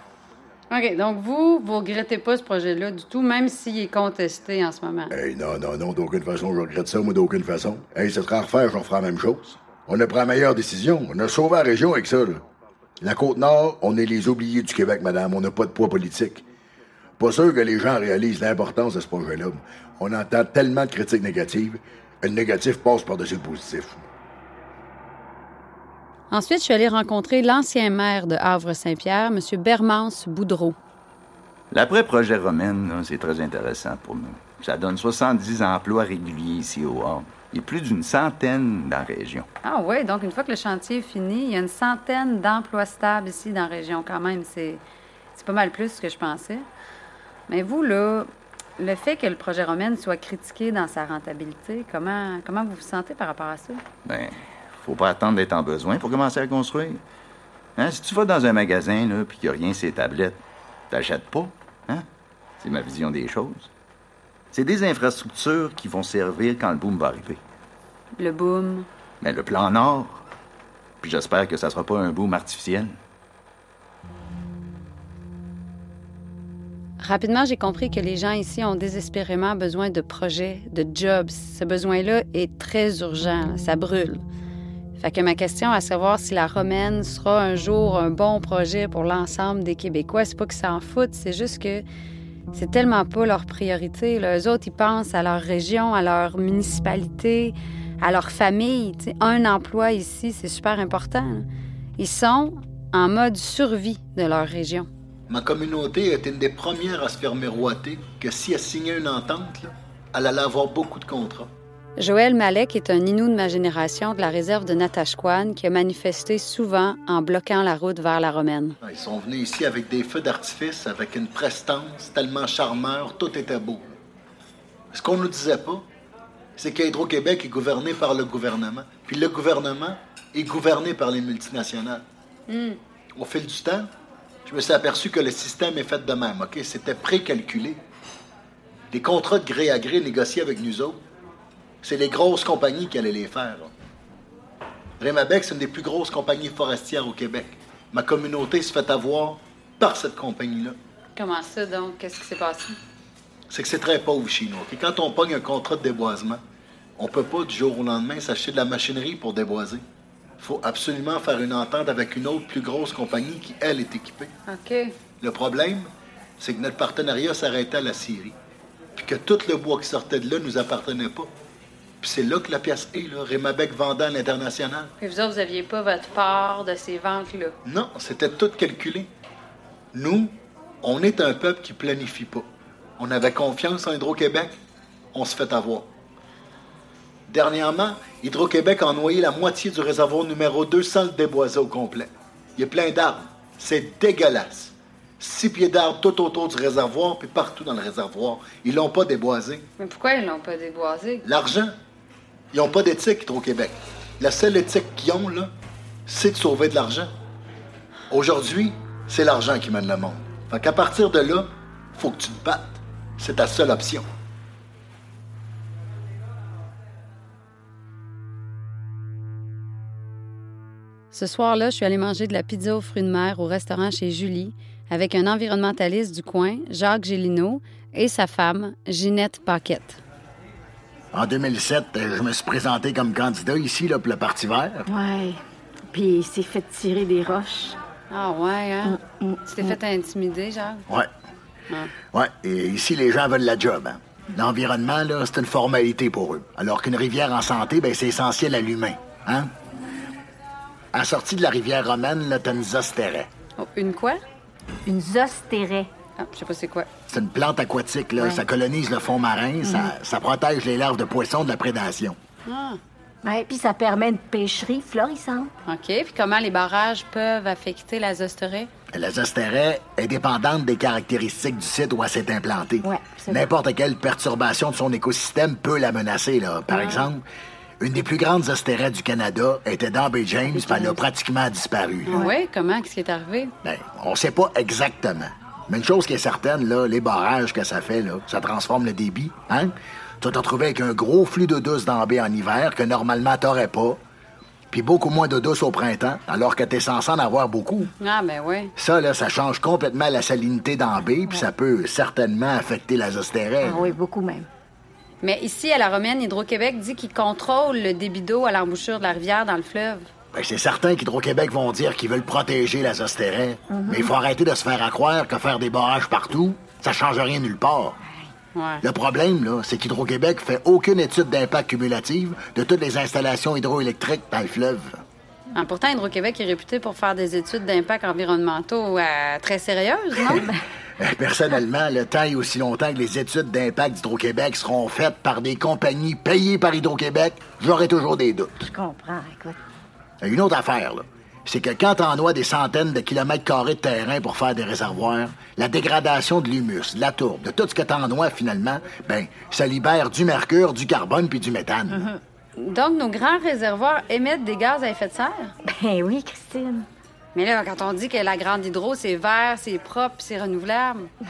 OK, donc vous, vous regrettez pas ce projet-là du tout, même s'il est contesté en ce moment? Hey, non, non, non, d'aucune façon, je regrette ça, moi, d'aucune façon. Hey, ça sera à refaire, j'en ferai la même chose. On a pris la meilleure décision. On a sauvé la région avec ça, là. La Côte-Nord, on est les oubliés du Québec, madame. On n'a pas de poids politique. Pas sûr que les gens réalisent l'importance de ce projet-là. On entend tellement de critiques négatives. Le négatif passe par-dessus le positif. Ensuite, je suis allée rencontrer l'ancien maire de Havre-Saint-Pierre, M. Bermance Boudreau. L'après-projet romaine, c'est très intéressant pour nous. Ça donne 70 emplois réguliers ici au Havre. Il y a plus d'une centaine dans la région. Ah oui, donc une fois que le chantier est fini, il y a une centaine d'emplois stables ici dans la région quand même. C'est c'est pas mal plus que je pensais. Mais vous, là, le fait que le projet Romaine soit critiqué dans sa rentabilité, comment, comment vous vous sentez par rapport à ça? Ben, faut pas attendre d'être en besoin pour commencer à construire. Hein, Si tu vas dans un magasin, là, puis qu'il n'y a rien les tablettes, t'achètes pas. Hein? C'est ma vision des choses. C'est des infrastructures qui vont servir quand le boom va arriver. Le boom. Mais le plan Nord, puis j'espère que ça sera pas un boom artificiel. Rapidement, j'ai compris que les gens ici ont désespérément besoin de projets, de jobs. Ce besoin-là est très urgent, ça brûle. Fait que ma question à savoir si la romaine sera un jour un bon projet pour l'ensemble des Québécois, c'est pas qu'ils s'en foutent, c'est juste que c'est tellement pas leur priorité. Là. Eux autres, ils pensent à leur région, à leur municipalité, à leur famille. Un emploi ici, c'est super important. Ils sont en mode survie de leur région. Ma communauté est une des premières à se faire miroiter que si elle signait une entente, elle allait avoir beaucoup de contrats. Joël Malek est un Inou de ma génération de la réserve de Natashquan qui a manifesté souvent en bloquant la route vers la Romaine. Ils sont venus ici avec des feux d'artifice, avec une prestance tellement charmeur, tout était beau. Ce qu'on nous disait pas, c'est qu'Hydro-Québec est gouverné par le gouvernement. Puis le gouvernement est gouverné par les multinationales. Au fil du temps, je me suis aperçu que le système est fait de même, OK? C'était précalculé. Des contrats de gré à gré négociés avec nous autres, c'est les grosses compagnies qui allaient les faire. là. Rémabec, c'est une des plus grosses compagnies forestières au Québec. Ma communauté se fait avoir par cette compagnie-là. Comment ça, donc? Qu'est-ce qui s'est passé? C'est que c'est très pauvre chez nous. Quand on pogne un contrat de déboisement, on peut pas du jour au lendemain s'acheter de la machinerie pour déboiser. Il faut absolument faire une entente avec une autre plus grosse compagnie qui, elle, est équipée. OK. Le problème, c'est que notre partenariat s'arrêtait à la Syrie. Puis que tout le bois qui sortait de là nous appartenait pas. Puis c'est là que la pièce est, là. Rémabec vendant à l'international. Puis vous autres, vous aviez pas votre part de ces ventes-là? Non, c'était tout calculé. Nous, on est un peuple qui planifie pas. On avait confiance en Hydro-Québec, on se fait avoir. Dernièrement, Hydro-Québec a noyé la moitié du réservoir numéro 2 sans le déboiser au complet. Il y a plein d'arbres. C'est dégueulasse. Six pieds d'arbres tout autour du réservoir, puis partout dans le réservoir. Ils l'ont pas déboisé. Mais pourquoi ils l'ont pas déboisé? L'argent, ils n'ont pas d'éthique, Hydro-Québec. La seule éthique qu'ils ont, là, c'est de sauver de l'argent. Aujourd'hui, c'est l'argent qui mène le monde. Fait qu'à partir de là, faut que tu te battes. C'est ta seule option. Ce soir-là, je suis allée manger de la pizza aux fruits de mer au restaurant chez Julie avec un environnementaliste du coin, Jacques Gélineau, et sa femme, Ginette Paquette. En 2007, euh, je me suis présenté comme candidat ici là, pour le Parti vert. Ouais. Puis il s'est fait tirer des roches. Ah ouais, hein? Tu t'es fait intimider, Jacques? Ouais. Ah. Ouais, et ici, les gens veulent la job. hein. L'environnement, là, c'est une formalité pour eux. Alors qu'une rivière en santé, ben, c'est essentiel à l'humain. Hein? À la sortie de la rivière romaine, là, t'as une zostérée. Oh, une quoi? Une zostérée. Ah, je sais pas c'est quoi. C'est une plante aquatique, là. Ouais. Ça colonise le fond marin, ça, Mhm. ça protège les larves de poissons de la prédation. Ah. Ouais, puis ça permet une pêcherie florissante. OK. Puis comment les barrages peuvent affecter la zostérée? La zostérée est dépendante des caractéristiques du site où elle s'est implantée. Ouais, N'importe quelle perturbation de son écosystème peut la menacer. Là. Par Ouais. exemple, une des plus grandes zostérées du Canada était dans Bay James, puis elle a pratiquement disparu. Oui, comment? Qu'est-ce qui est arrivé? Ben, on sait pas exactement. Mais une chose qui est certaine, là, les barrages que ça fait, là, ça transforme le débit. Hein? Tu vas te retrouver avec un gros flux d'eau douce dans la baie en hiver que normalement t'aurais pas. Puis beaucoup moins d'eau douce au printemps, alors que t'es censé en avoir beaucoup. Ah, ben oui. Ça, là, ça change complètement la salinité dans la baie, puis ça peut certainement affecter la zostérée. Ah oui, beaucoup même. Mais ici, à la Romaine, Hydro-Québec dit qu'il contrôle le débit d'eau à l'embouchure de la rivière dans le fleuve. Ben, c'est certain qu'Hydro-Québec vont dire qu'ils veulent protéger la zostérée. Mhm. Mais il faut arrêter de se faire à croire que faire des barrages partout, ça change rien nulle part. Ouais. Le problème, là, c'est qu'Hydro-Québec fait aucune étude d'impact cumulative de toutes les installations hydroélectriques dans le fleuve. Ah, pourtant, Hydro-Québec est réputé pour faire des études d'impact environnementaux euh, très sérieuses, non? Euh, Personnellement, le temps et aussi longtemps que les études d'impact d'Hydro-Québec seront faites par des compagnies payées par Hydro-Québec, j'aurai toujours des doutes. Je comprends, écoute. Une autre affaire, là, c'est que quand on noie des centaines de kilomètres carrés de terrain pour faire des réservoirs, la dégradation de l'humus, de la tourbe, de tout ce que t'en noies finalement, ben, ça libère du mercure, du carbone puis du méthane. Donc, nos grands réservoirs émettent des gaz à effet de serre? Ben oui, Christine. Mais là, quand on dit que la grande hydro, c'est vert, c'est propre, puis c'est renouvelable.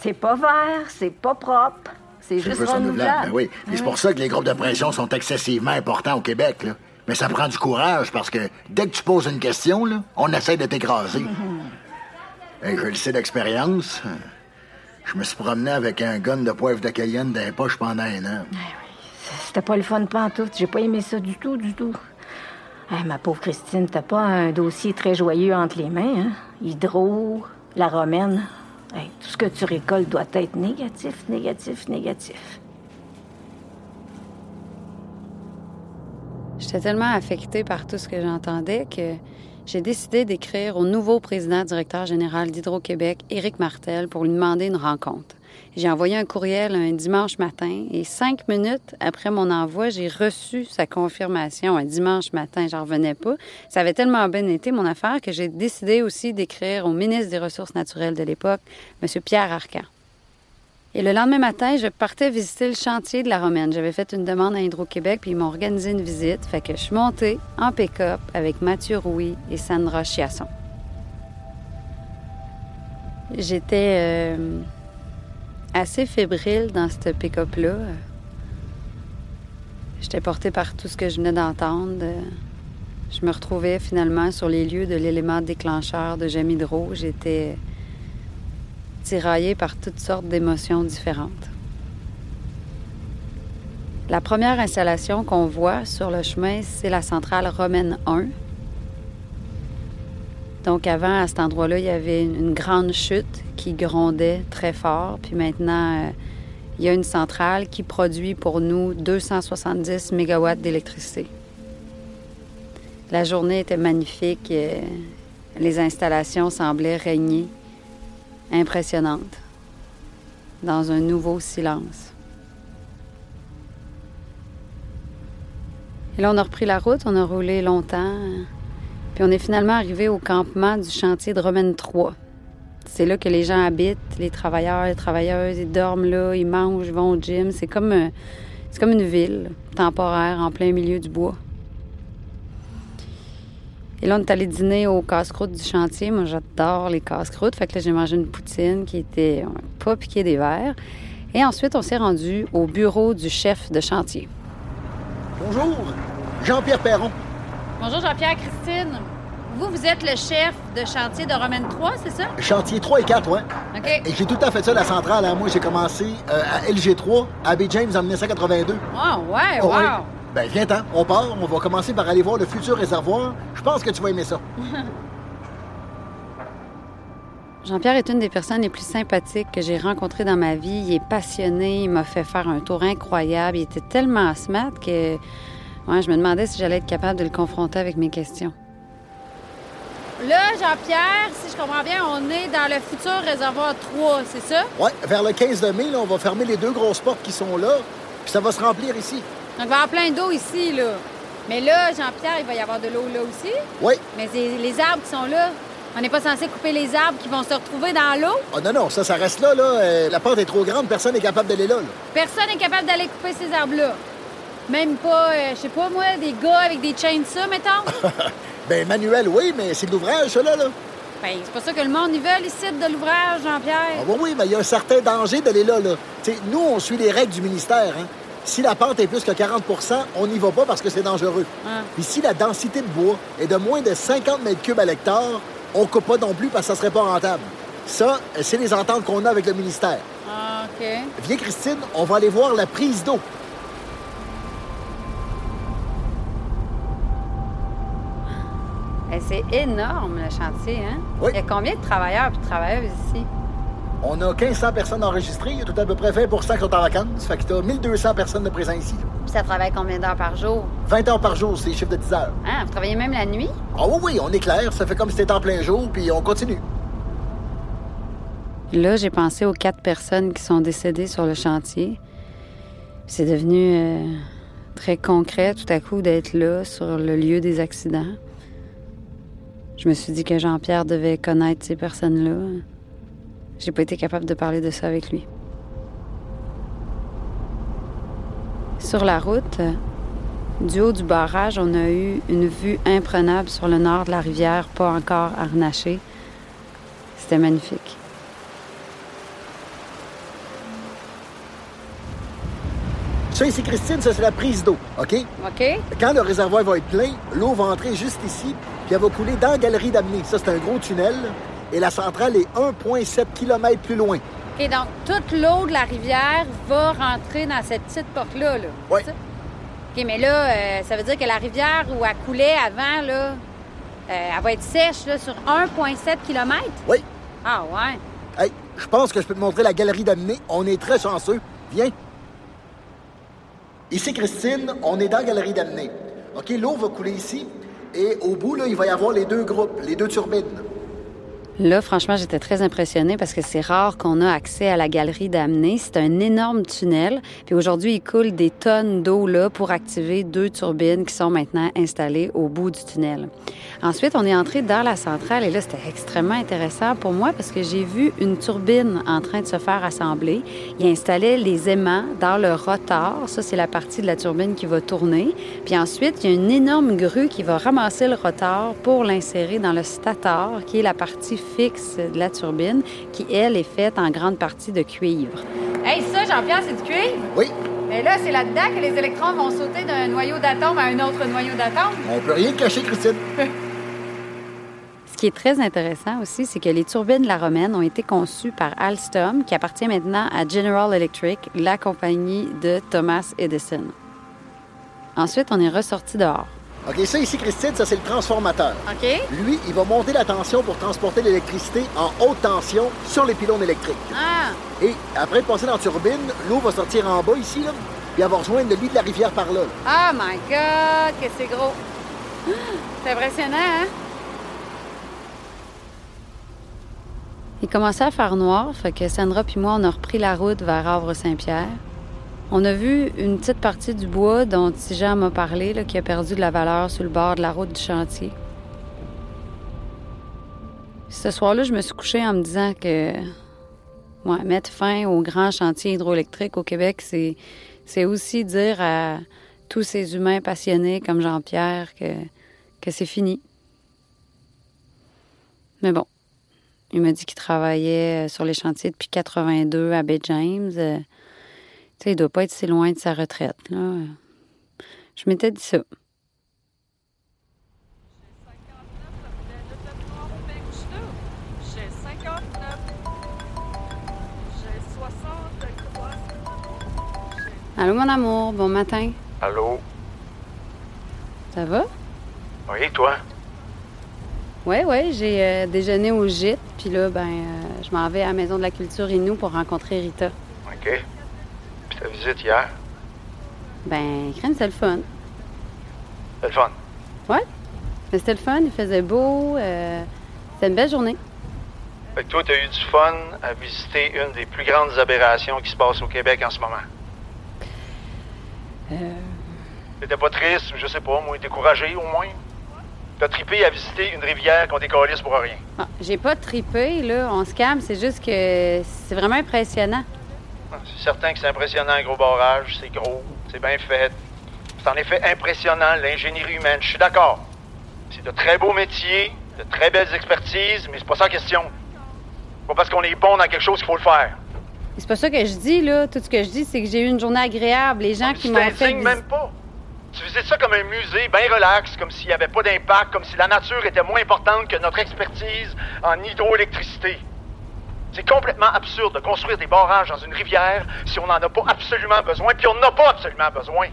C'est pas vert, c'est pas propre. C'est C'est juste renouvelable. Ben oui. C'est pour ça que les groupes de pression sont excessivement importants au Québec, là. Mais ça prend du courage parce que dès que tu poses une question, là, on essaie de t'écraser. Et je le sais d'expérience. Je me suis promené avec un gun de poivre de Cayenne dans les poches pendant un an. C'était pas le fun pantoute. J'ai pas aimé ça du tout, du tout. Eh, ma pauvre Christine, t'as pas un dossier très joyeux entre les mains, hein? Hydro, la romaine. Tout ce que tu récoltes doit être négatif, négatif, négatif. J'étais tellement affectée par tout ce que j'entendais que j'ai décidé d'écrire au nouveau président directeur général d'Hydro-Québec, Éric Martel, pour lui demander une rencontre. J'ai envoyé un courriel un dimanche matin et cinq minutes après mon envoi, j'ai reçu sa confirmation un dimanche matin. J'en revenais pas. Ça avait tellement bien été mon affaire que j'ai décidé aussi d'écrire au ministre des Ressources naturelles de l'époque, M. Pierre Arcan. Et le lendemain matin, je partais visiter le chantier de la Romaine. J'avais fait une demande à Hydro-Québec, puis ils m'ont organisé une visite. Fait que je suis montée en pick-up avec Mathieu Rouy et Sandra Chiasson. J'étais euh, assez fébrile dans ce pick-up-là. J'étais portée par tout ce que je venais d'entendre. Je me retrouvais finalement sur les lieux de l'élément déclencheur de Jamie Hydro. J'étais tiraillée par toutes sortes d'émotions différentes. La première installation qu'on voit sur le chemin, c'est la centrale romaine 1. Donc avant, à cet endroit-là, il y avait une grande chute qui grondait très fort. Puis maintenant, euh, il y a une centrale qui produit pour nous 270 mégawatts d'électricité. La journée était magnifique. euh, Les installations semblaient régner impressionnantes dans un nouveau silence. Et là, on a repris la route, on a roulé longtemps, puis on est finalement arrivé au campement du chantier de Romaine 3. C'est là que les gens habitent, les travailleurs, les travailleuses, ils dorment là, ils mangent, ils vont au gym. C'est comme, euh, c'est comme une ville temporaire en plein milieu du bois. Et là, on est allé dîner au casse-croûte du chantier. Moi, j'adore les casse-croûtes. Fait que là, j'ai mangé une poutine qui était pas piquée des verres. Et ensuite, on s'est rendu au bureau du chef de chantier. Bonjour, Jean-Pierre Perron. Bonjour Jean-Pierre, Christine. Vous, vous êtes le chef de chantier de Romaine 3, c'est ça? Chantier 3 et 4, ouais. OK. Et j'ai tout à fait ça, la centrale. hein. Moi, j'ai commencé euh, à LG3, à Abbey James en 1982. Oh, ouais, Oh, wow. oui. Ben, viens-t'en, on part. On va commencer par aller voir le futur réservoir. Je pense que tu vas aimer ça. Jean-Pierre est une des personnes les plus sympathiques que j'ai rencontrées dans ma vie. Il est passionné, il m'a fait faire un tour incroyable. Il était tellement smart que ouais, je me demandais si j'allais être capable de le confronter avec mes questions. Là, Jean-Pierre, si je comprends bien, on est dans le futur réservoir 3, c'est ça? Ouais, vers le 15 de mai, là, on va fermer les deux grosses portes qui sont là, puis ça va se remplir ici. Donc, il va y avoir plein d'eau ici, là. Mais là, Jean-Pierre, il va y avoir de l'eau là aussi. Oui. Mais les arbres qui sont là. On n'est pas censé couper les arbres qui vont se retrouver dans l'eau. Ah non, non, ça, ça reste là, là. Euh, la porte est trop grande, personne n'est capable d'aller là, là. Personne n'est capable d'aller couper ces arbres-là. Même pas, euh, je sais pas moi, des gars avec des chainsaws, mettons. Ben, manuel, oui, mais c'est de l'ouvrage, ça, là, là. ben, c'est pas ça que le monde, ils veulent ici de l'ouvrage, Jean-Pierre. Ah oui, oui, mais il y a un certain danger d'aller là, là. Tu sais, nous, on suit les règles du ministère, hein. Si la pente est plus que 40% on n'y va pas parce que c'est dangereux. Ah. Puis si la densité de bois est de moins de 50 mètres cubes à l'hectare, on coupe pas non plus parce que ça serait pas rentable. Ça, c'est les ententes qu'on a avec le ministère. Ah, OK. Viens, Christine, on va aller voir la prise d'eau. Eh, c'est énorme, le chantier, hein? Oui. Il y a combien de travailleurs et de travailleuses ici? On a 1500 personnes enregistrées, il y a tout à peu près 20% qui sont en vacances. Fait que t'as 1200 personnes de présents ici. Puis ça travaille combien d'heures par jour? 20 heures par jour, c'est les chiffres de 10 heures. Hein? Vous travaillez même la nuit? Ah oui, oui, on est clair, ça fait comme si c'était en plein jour, puis on continue. Là, j'ai pensé aux quatre personnes qui sont décédées sur le chantier. C'est devenu euh, très concret tout à coup d'être là sur le lieu des accidents. Je me suis dit que Jean-Pierre devait connaître ces personnes-là. J'ai pas été capable de parler de ça avec lui. Sur la route, du haut du barrage, on a eu une vue imprenable sur le nord de la rivière, pas encore harnachée. C'était magnifique. Ça ici, Christine, ça c'est la prise d'eau, OK? OK. Quand le réservoir va être plein, l'eau va entrer juste ici, puis elle va couler dans la galerie d'amener. Ça, c'est un gros tunnel. Et la centrale est 1,7 km plus loin. OK, donc toute l'eau de la rivière va rentrer dans cette petite porte-là. Là, Oui. OK, mais là, euh, ça veut dire que la rivière où elle coulait avant, là, euh, elle va être sèche là, sur 1,7 km? Oui. Ah, ouais. Hey, je pense que je peux te montrer la galerie d'amener. On est très chanceux. Viens. Ici, Christine, on est dans la galerie d'amener. OK, l'eau va couler ici. Et au bout, là, il va y avoir les deux groupes, les deux turbines. Là, franchement, j'étais très impressionnée parce que c'est rare qu'on a accès à la galerie d'amener. C'est un énorme tunnel. Puis aujourd'hui, il coule des tonnes d'eau là pour activer deux turbines qui sont maintenant installées au bout du tunnel. Ensuite, on est entré dans la centrale et là, c'était extrêmement intéressant pour moi parce que j'ai vu une turbine en train de se faire assembler. Il installait les aimants dans le rotor. Ça, c'est la partie de la turbine qui va tourner. Puis ensuite, il y a une énorme grue qui va ramasser le rotor pour l'insérer dans le stator, qui est la partie fixe de la turbine, qui, elle, est faite en grande partie de cuivre. Hey, ça, Jean-Pierre, c'est du cuivre? Oui. Mais là, c'est là-dedans que les électrons vont sauter d'un noyau d'atome à un autre noyau d'atome. On peut rien cacher, Christine. Ce qui est très intéressant aussi, c'est que les turbines La Romaine ont été conçues par Alstom, qui appartient maintenant à General Electric, la compagnie de Thomas Edison. Ensuite, on est ressorti dehors. OK, ça ici, Christine, ça c'est le transformateur. OK. Lui, il va monter la tension pour transporter l'électricité en haute tension sur les pylônes électriques. Ah! Et après passer dans la turbine, l'eau va sortir en bas ici, là, puis elle va rejoindre le lit de la rivière par là. Oh my God, que c'est gros! C'est impressionnant, hein? Il commençait à faire noir, fait que Sandra puis moi, on a repris la route vers Havre-Saint-Pierre. On a vu une petite partie du bois dont Tijan m'a parlé, qui a perdu de la valeur sur le bord de la route du chantier. Ce soir-là, je me suis couchée en me disant que ouais, mettre fin au grand chantier hydroélectrique au Québec, c'est, aussi dire à tous ces humains passionnés comme Jean-Pierre que, que c'est fini. Mais bon, il m'a dit qu'il travaillait sur les chantiers depuis 82 à Bay James. Tu sais, il doit pas être si loin de sa retraite, là. Je m'étais dit ça. J'ai 59. J'ai 63. Allô, mon amour, bon matin. Allô? Ça va? Oui, toi? Oui, oui, j'ai euh, déjeuné au gîte, puis là, ben, euh, je m'en vais à la Maison de la Culture Inou pour rencontrer Rita. OK. Ta visite hier? Ben, crème, c'était le fun. C'est le fun. Ouais? C'était le fun, il faisait beau, euh, c'était une belle journée. Fait que toi, t'as eu du fun à visiter une des plus grandes aberrations qui se passent au Québec en ce moment. Euh, T'étais pas triste, je sais pas, moi, découragé au moins? T'as trippé à visiter une rivière qu'on décalisse pour rien? ah, j'ai pas tripé, là, on se calme, c'est juste que c'est vraiment impressionnant. C'est certain que c'est impressionnant, un gros barrage, c'est gros, c'est bien fait. C'est en effet impressionnant, l'ingénierie humaine, je suis d'accord. C'est de très beaux métiers, de très belles expertises, mais c'est pas ça la question. Pas parce qu'on est bon dans quelque chose qu'il faut le faire. C'est pas ça que je dis, là. Tout ce que je dis, c'est que j'ai eu une journée agréable. Les gens qui m'ont fait... t'indignes même pas. Tu visites ça comme un musée, bien relax, comme s'il n'y avait pas d'impact, comme si la nature était moins importante que notre expertise en hydroélectricité. C'est complètement absurde de construire des barrages dans une rivière si on n'en a pas absolument besoin, puis on n'en a pas absolument besoin.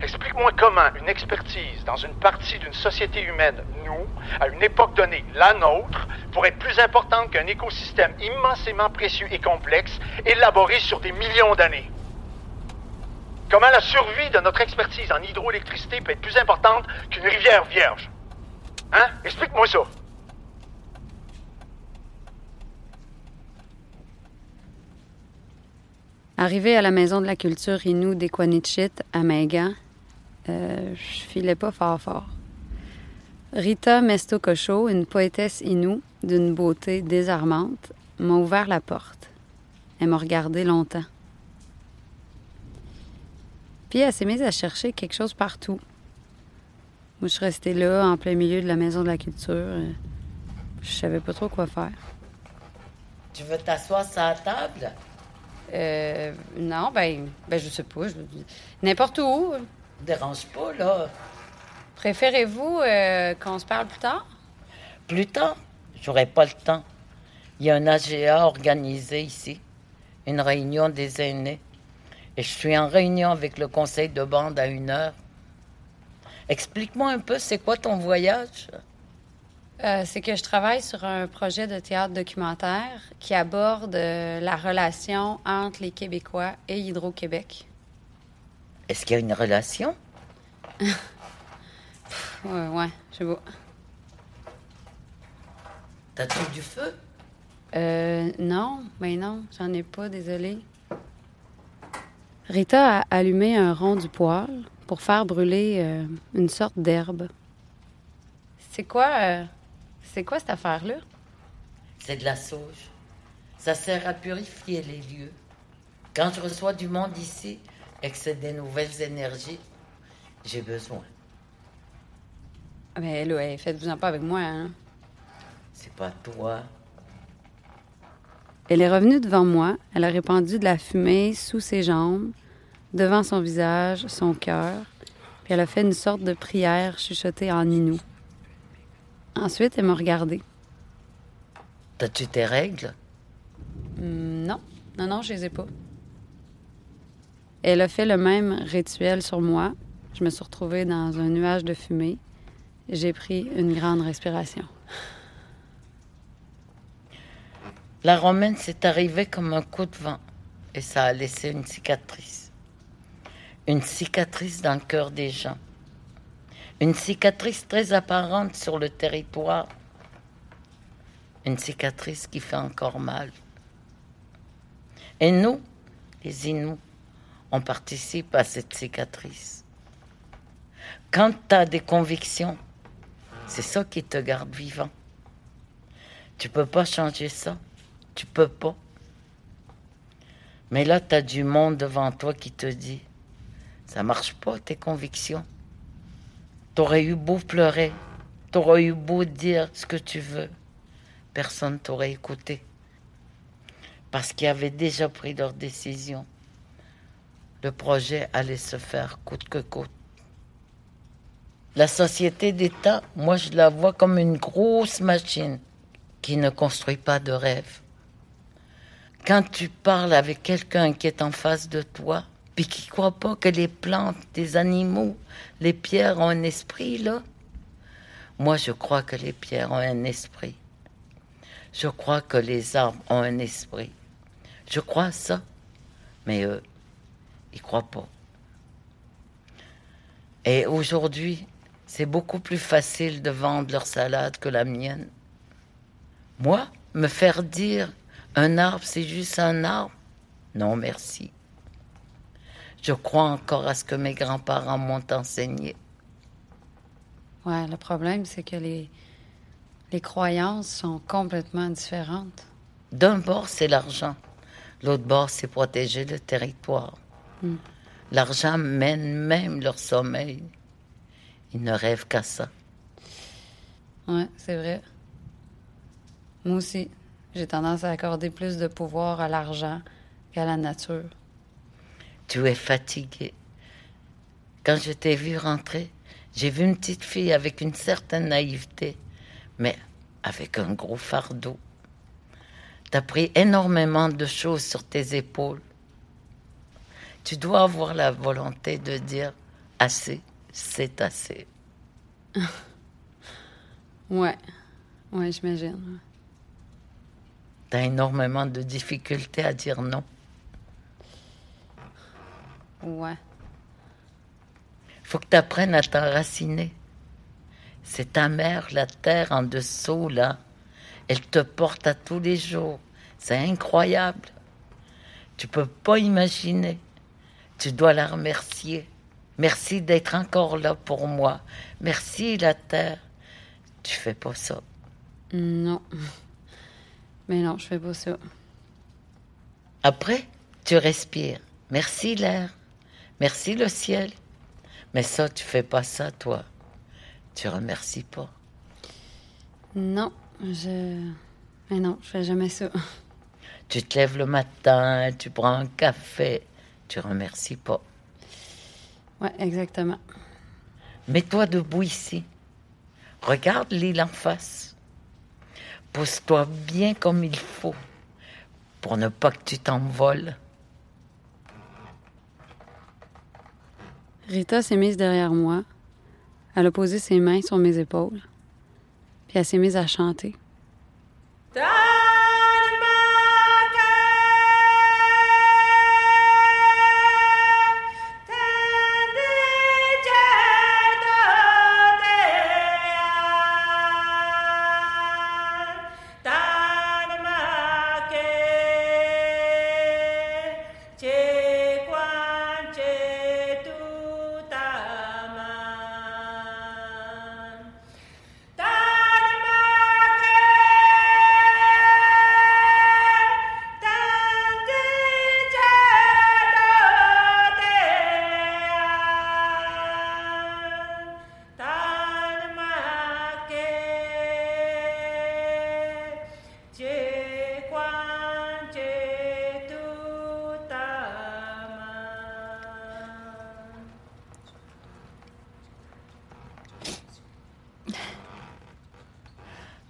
Explique-moi comment une expertise dans une partie d'une société humaine, nous, à une époque donnée, la nôtre, pourrait être plus importante qu'un écosystème immensément précieux et complexe, élaboré sur des millions d'années. Comment la survie de notre expertise en hydroélectricité peut être plus importante qu'une rivière vierge? Hein? Explique-moi ça. Arrivé à la maison de la culture Inou d'Equanichit à Magan, euh, je filais pas fort fort. Rita Mestococho, une poétesse Inou d'une beauté désarmante, m'a ouvert la porte. Elle m'a regardé longtemps. Puis elle s'est mise à chercher quelque chose partout. Moi, je suis restée là, en plein milieu de la maison de la culture. Je savais pas trop quoi faire. Tu veux t'asseoir sur la table? Euh, non, ben, ben je sais pas. je- N'importe où. Dérange pas, là. Préférez-vous euh, qu'on se parle plus tard? Plus tard, j'aurai pas le temps. Il y a un AGA organisé ici, une réunion des aînés. Et je suis en réunion avec le conseil de bande à une heure. Explique-moi un peu, c'est quoi ton voyage? Euh, c'est que je travaille sur un projet de théâtre documentaire qui aborde euh, la relation entre les Québécois et Hydro-Québec. Est-ce qu'il y a une relation? Ouais, ouais, je sais pas. T'as-tu du feu? Euh, non, ben non, j'en ai pas, désolée. Rita a allumé un rond du poêle pour faire brûler euh, une sorte d'herbe. C'est quoi, euh, c'est quoi cette affaire-là? C'est de la sauge. Ça sert à purifier les lieux. Quand je reçois du monde ici et que c'est des nouvelles énergies, j'ai besoin. Ah, Ben là, faites-vous-en pas avec moi, hein? C'est pas toi. Elle est revenue devant moi. Elle a répandu de la fumée sous ses jambes, devant son visage, son cœur, puis elle a fait une sorte de prière chuchotée en inou. Ensuite, elle m'a regardée. T'as-tu tes règles? Hum, non, non, non, je les ai pas. Elle a fait le même rituel sur moi. Je me suis retrouvée dans un nuage de fumée. J'ai pris une grande respiration. La romaine s'est arrivée comme un coup de vent et ça a laissé une cicatrice. Une cicatrice dans le cœur des gens. Une cicatrice très apparente sur le territoire. Une cicatrice qui fait encore mal. Et nous, les Inuits, on participe à cette cicatrice. Quand tu as des convictions, c'est ça qui te garde vivant. Tu peux pas changer ça. Tu peux pas. Mais là, tu as du monde devant toi qui te dit ça marche pas, tes convictions. T'aurais eu beau pleurer, t'aurais eu beau dire ce que tu veux. Personne t'aurait écouté. Parce qu'ils avaient déjà pris leur décision. Le projet allait se faire coûte que coûte. La société d'État, moi, je la vois comme une grosse machine qui ne construit pas de rêve. Quand tu parles avec quelqu'un qui est en face de toi, puis qui croit pas que les plantes, les animaux, les pierres ont un esprit, là, moi, je crois que les pierres ont un esprit. Je crois que les arbres ont un esprit. Je crois ça. Mais eux, ils croient pas. Et aujourd'hui, c'est beaucoup plus facile de vendre leur salade que la mienne. Moi, me faire dire un arbre, c'est juste un arbre? Non, merci. Je crois encore à ce que mes grands-parents m'ont enseigné. Ouais, le problème, c'est que les, les croyances sont complètement différentes. D'un bord, c'est l'argent. L'autre bord, c'est protéger le territoire. Hmm. L'argent mène même leur sommeil. Ils ne rêvent qu'à ça. Ouais, c'est vrai. Moi aussi, j'ai tendance à accorder plus de pouvoir à l'argent qu'à la nature. Tu es fatigué. Quand je t'ai vu rentrer, j'ai vu une petite fille avec une certaine naïveté, mais avec un gros fardeau. T'as pris énormément de choses sur tes épaules. Tu dois avoir la volonté de dire assez, c'est assez. Ouais, ouais, j'imagine. T'as énormément de difficultés à dire non. Ouais. Faut que tu apprennes à t'enraciner. C'est ta mère, la terre en dessous, là. Elle te porte à tous les jours. C'est incroyable. Tu peux pas imaginer. Tu dois la remercier. Merci d'être encore là pour moi. Merci, la terre. Tu fais pas ça. Non. Mais non, je fais pas ça. Après, tu respires. Merci l'air. Merci le ciel. Mais ça, tu fais pas ça, toi. Tu remercies pas. Non, je. Mais non, je fais jamais ça. Tu te lèves le matin, tu prends un café, tu remercies pas. Ouais, exactement. Mets-toi debout ici. Regarde l'île en face. Pose-toi bien comme il faut pour ne pas que tu t'envoles. Rita s'est mise derrière moi. Elle a posé ses mains sur mes épaules. Puis elle s'est mise à chanter.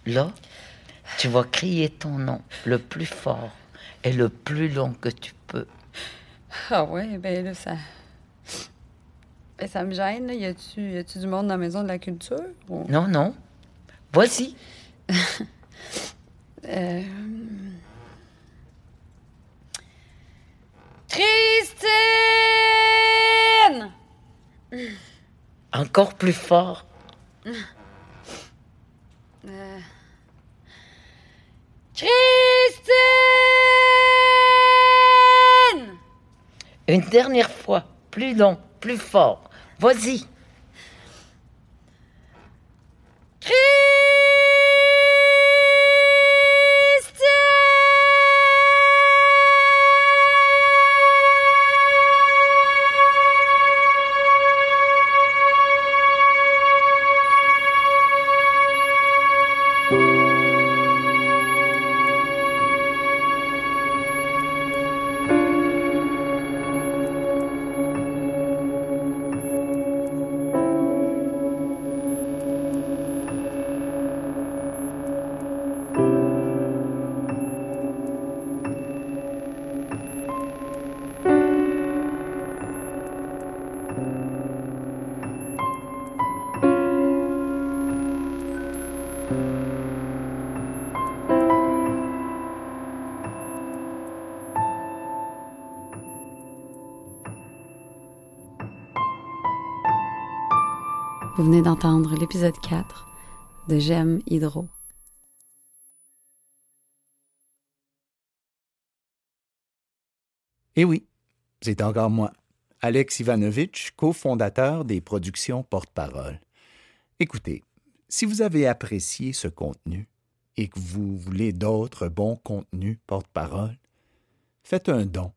Là, tu vas crier ton nom le plus fort et le plus long que tu peux. Ah ouais, ben là, ça. Ben, ça me gêne, là. Y a-tu, du monde dans la maison de la culture? ou- Non, non. Voici. Euh, Christine! Encore plus fort. Euh, Christine! Une dernière fois. Plus long, plus fort. Vas-y. Vous venez d'entendre l'épisode 4 de J'aime Hydro. Et oui, c'est encore moi, Alex Ivanovitch, cofondateur des productions Porte-Parole. Écoutez, si vous avez apprécié ce contenu et que vous voulez d'autres bons contenus Porte-Parole, faites un don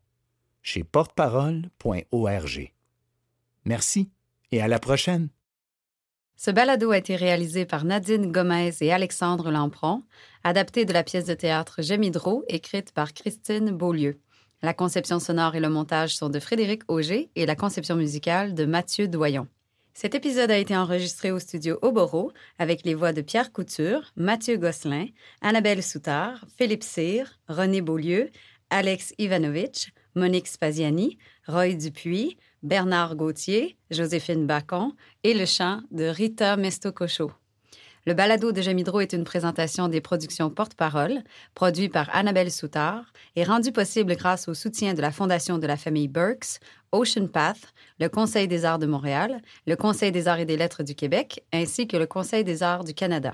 chez porteparole.org. Merci et à la prochaine. Ce balado a été réalisé par Nadine Gomez et Alexandre Lampron, adapté de la pièce de théâtre Hydro, écrite par Christine Beaulieu. La conception sonore et le montage sont de Frédéric Auger et la conception musicale de Mathieu Doyon. Cet épisode a été enregistré au studio Oboro avec les voix de Pierre Couture, Mathieu Gosselin, Annabelle Soutard, Philippe Cyr, René Beaulieu, Alex Ivanovitch, Monique Spaziani, Roy Dupuis, Bernard Gauthier, Joséphine Bacon et le chant de Rita Mestococho. Le balado de Jamidro est une présentation des productions Porte-Parole, produit par Annabelle Soutard et rendu possible grâce au soutien de la Fondation de la famille Burks, Ocean Path, le Conseil des arts de Montréal, le Conseil des arts et des lettres du Québec, ainsi que le Conseil des arts du Canada.